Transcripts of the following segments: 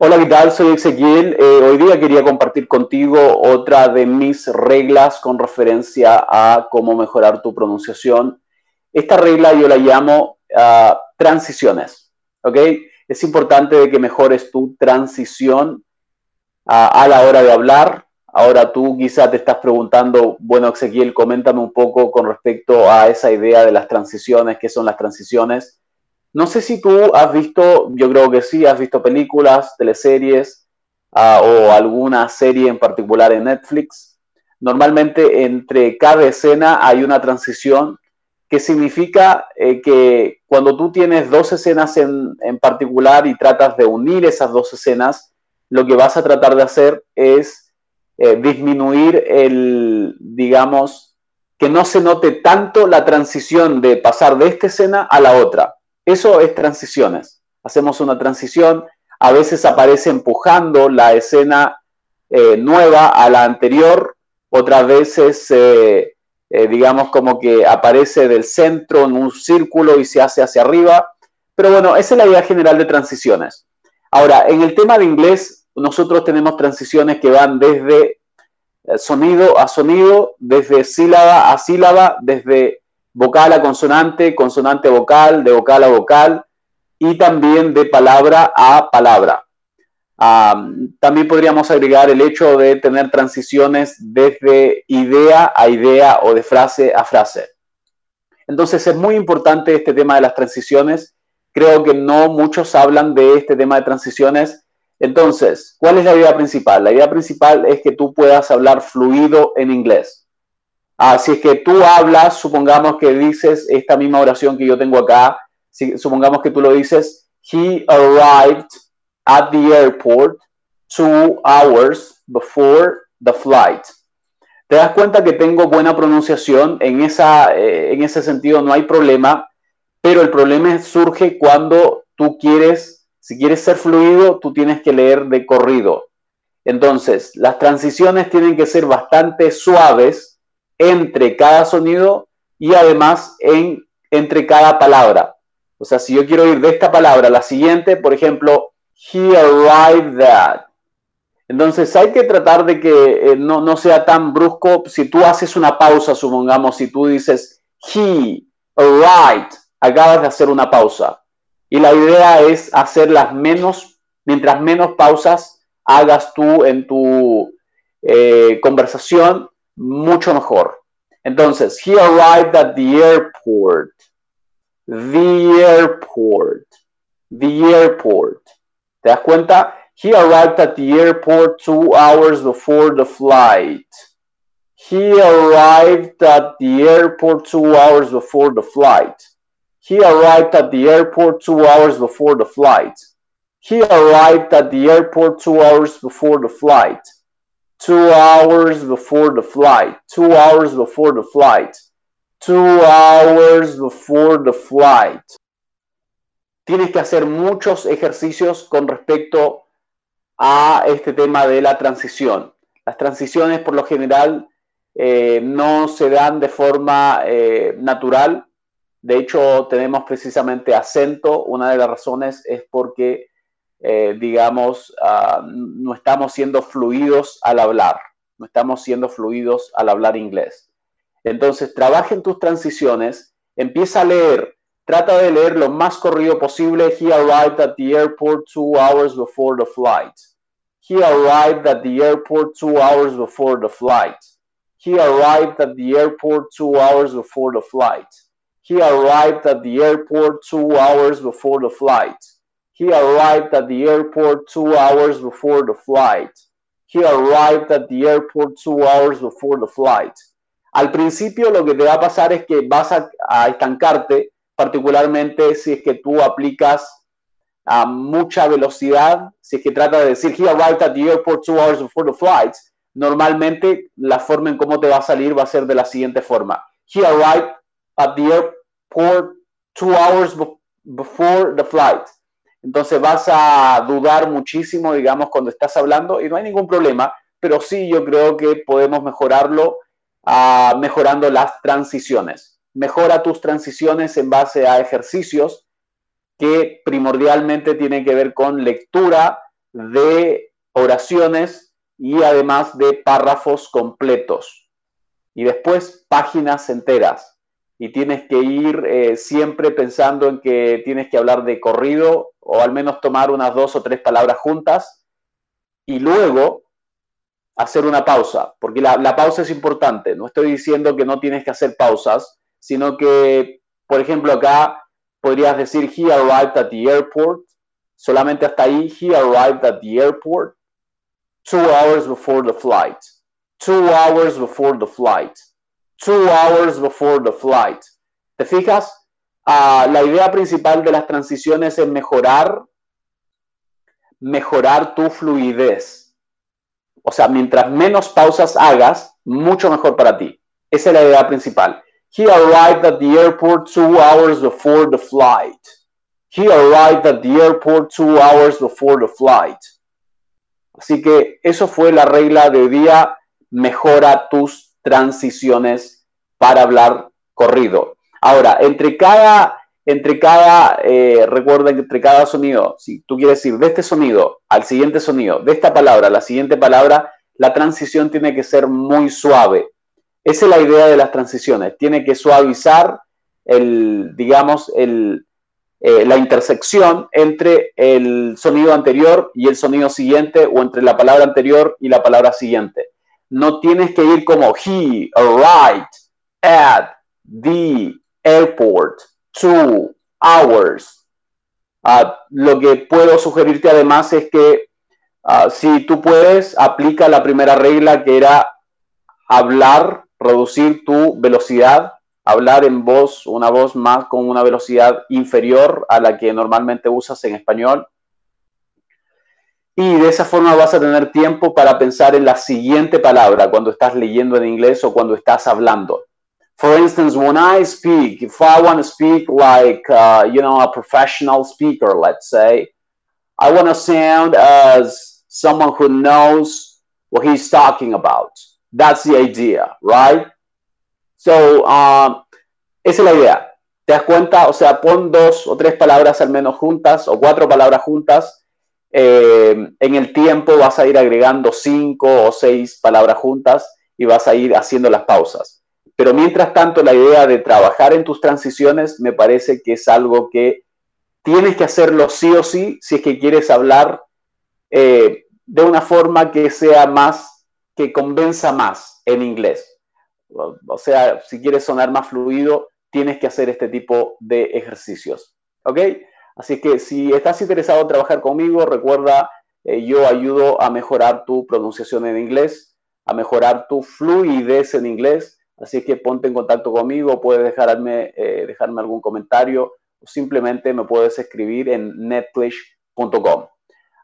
Hola, ¿qué tal? Soy Ezequiel. Eh, hoy día quería compartir contigo otra de mis reglas con referencia a cómo mejorar tu pronunciación. Esta regla yo la llamo ah, transiciones, ¿ok? Es importante que mejores tu transición ah, a la hora de hablar. Ahora tú quizás te estás preguntando, bueno, Ezequiel, coméntame un poco con respecto a esa idea de las transiciones, qué son las transiciones. No sé si tú has visto, yo creo que sí, has visto películas, teleseries uh, o alguna serie en particular en Netflix. Normalmente entre cada escena hay una transición que significa eh, que cuando tú tienes dos escenas en, en, particular y tratas de unir esas dos escenas, lo que vas a tratar de hacer es eh, disminuir el, digamos, que no se note tanto la transición de pasar de esta escena a la otra. Eso es transiciones. Hacemos una transición, a veces aparece empujando la escena eh, nueva a la anterior, otras veces, eh, eh, digamos, como que aparece del centro en un círculo y se hace hacia arriba. Pero bueno, esa es la idea general de transiciones. Ahora, en el tema de inglés, nosotros tenemos transiciones que van desde sonido a sonido, desde sílaba a sílaba, desde vocal a consonante, consonante a vocal, de vocal a vocal y también de palabra a palabra. también podríamos agregar el hecho de tener transiciones desde idea a idea o de frase a frase. Entonces es muy importante este tema de las transiciones. Creo que no muchos hablan de este tema de transiciones. Entonces, ¿cuál es la idea principal? La idea principal es que tú puedas hablar fluido en inglés. Así es que tú hablas, supongamos que dices esta misma oración que yo tengo acá, supongamos que tú lo dices, he arrived at the airport two hours before the flight. Te das cuenta que tengo buena pronunciación, en, esa, eh, en ese sentido no hay problema, pero el problema surge cuando tú quieres, si quieres ser fluido, tú tienes que leer de corrido. Entonces, las transiciones tienen que ser bastante suaves entre cada sonido y además en, entre cada palabra. O sea, si yo quiero ir de esta palabra a la siguiente, por ejemplo, he arrived at. Entonces hay que tratar de que eh, no, no, sea tan brusco. Si tú haces una pausa, supongamos, si tú dices he arrived, acabas de hacer una pausa. Y la idea es hacerlas menos, mientras menos pausas hagas tú en tu eh, conversación, mucho mejor. Entonces, he arrived at the airport. The airport. The airport. ¿Te das cuenta? He arrived at the airport two hours before the flight. He arrived at the airport two hours before the flight. He arrived at the airport two hours before the flight. He arrived at the airport two hours before the flight. Two hours before the flight. Two hours before the flight. Two hours before the flight. Tienes que hacer muchos ejercicios con respecto a este tema de la transición. Las transiciones por lo general eh, no se dan de forma eh, natural. De hecho, tenemos precisamente acento. Una de las razones es porque eh, digamos, ah, no estamos siendo fluidos al hablar, no estamos siendo fluidos al hablar inglés. Entonces, trabaja en tus transiciones, empieza a leer, trata de leer lo más corrido posible. He arrived at the airport two hours before the flight. He arrived at the airport two hours before the flight. He arrived at the airport two hours before the flight. He arrived at the airport two hours before the flight. He arrived at the airport two hours before the flight. He arrived at the airport two hours before the flight. Al principio lo que te va a pasar es que vas a, estancarte, particularmente si es que tú aplicas a mucha velocidad, si es que trata de decir he arrived at the airport two hours before the flight, normalmente la forma en cómo te va a salir va a ser de la siguiente forma. He arrived at the airport two hours before the flight. Entonces vas a dudar muchísimo, digamos, cuando estás hablando y no hay ningún problema, pero sí yo creo que podemos mejorarlo uh, mejorando las transiciones. Mejora tus transiciones en base a ejercicios que primordialmente tienen que ver con lectura de oraciones y además de párrafos completos. Y después páginas enteras. Y tienes que ir eh, siempre pensando en que tienes que hablar de corrido o al menos tomar unas dos o tres palabras juntas y luego hacer una pausa, porque la, la pausa es importante. No estoy diciendo que no tienes que hacer pausas, sino que, por ejemplo, acá podrías decir, he arrived at the airport, solamente hasta ahí, he arrived at the airport two hours before the flight, two hours before the flight, two hours before the flight. ¿Te fijas? Uh, la idea principal de las transiciones es mejorar, mejorar tu fluidez. O sea, mientras menos pausas hagas, mucho mejor para ti. Esa es la idea principal. He arrived at the airport two hours before the flight. He arrived at the airport two hours before the flight. Así que eso fue la regla de día. Mejora tus transiciones para hablar corrido. Ahora, entre cada, entre cada, eh, recuerden que entre cada sonido, si tú quieres ir de este sonido al siguiente sonido, de esta palabra a la siguiente palabra, la transición tiene que ser muy suave. Esa es la idea de las transiciones. Tiene que suavizar el, digamos, el, eh, la intersección entre el sonido anterior y el sonido siguiente o entre la palabra anterior y la palabra siguiente. No tienes que ir como he arrived at the airport two hours. Ah, lo que puedo sugerirte además es que ah, si tú puedes, aplica la primera regla que era hablar, reducir tu velocidad hablar en voz, una voz más con una velocidad inferior a la que normalmente usas en español. Y de esa forma vas a tener tiempo para pensar en la siguiente palabra cuando estás leyendo en inglés o cuando estás hablando. For instance, when I speak, if I want to speak like, uh, you know, a professional speaker, let's say, I want to sound as someone who knows what he's talking about. That's the idea, right? So, um, esa es la idea. ¿Te das cuenta? O sea, pon dos o tres palabras al menos juntas o cuatro palabras juntas. Eh, en el tiempo vas a ir agregando cinco o seis palabras juntas y vas a ir haciendo las pausas. Pero mientras tanto, la idea de trabajar en tus transiciones me parece que es algo que tienes que hacerlo sí o sí si es que quieres hablar eh, de una forma que sea más, que convenza más en inglés. O sea, si quieres sonar más fluido, tienes que hacer este tipo de ejercicios. ¿Ok? Así que si estás interesado en trabajar conmigo, recuerda, eh, yo ayudo a mejorar tu pronunciación en inglés, a mejorar tu fluidez en inglés. Así que ponte en contacto conmigo, puedes dejarme, eh, dejarme algún comentario o simplemente me puedes escribir en netflix.com.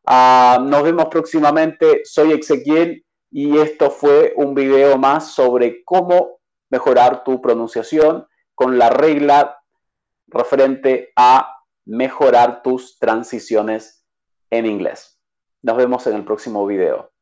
Ah, nos vemos próximamente. Soy Ezequiel y esto fue un video más sobre cómo mejorar tu pronunciación con la regla referente a mejorar tus transiciones en inglés. Nos vemos en el próximo video.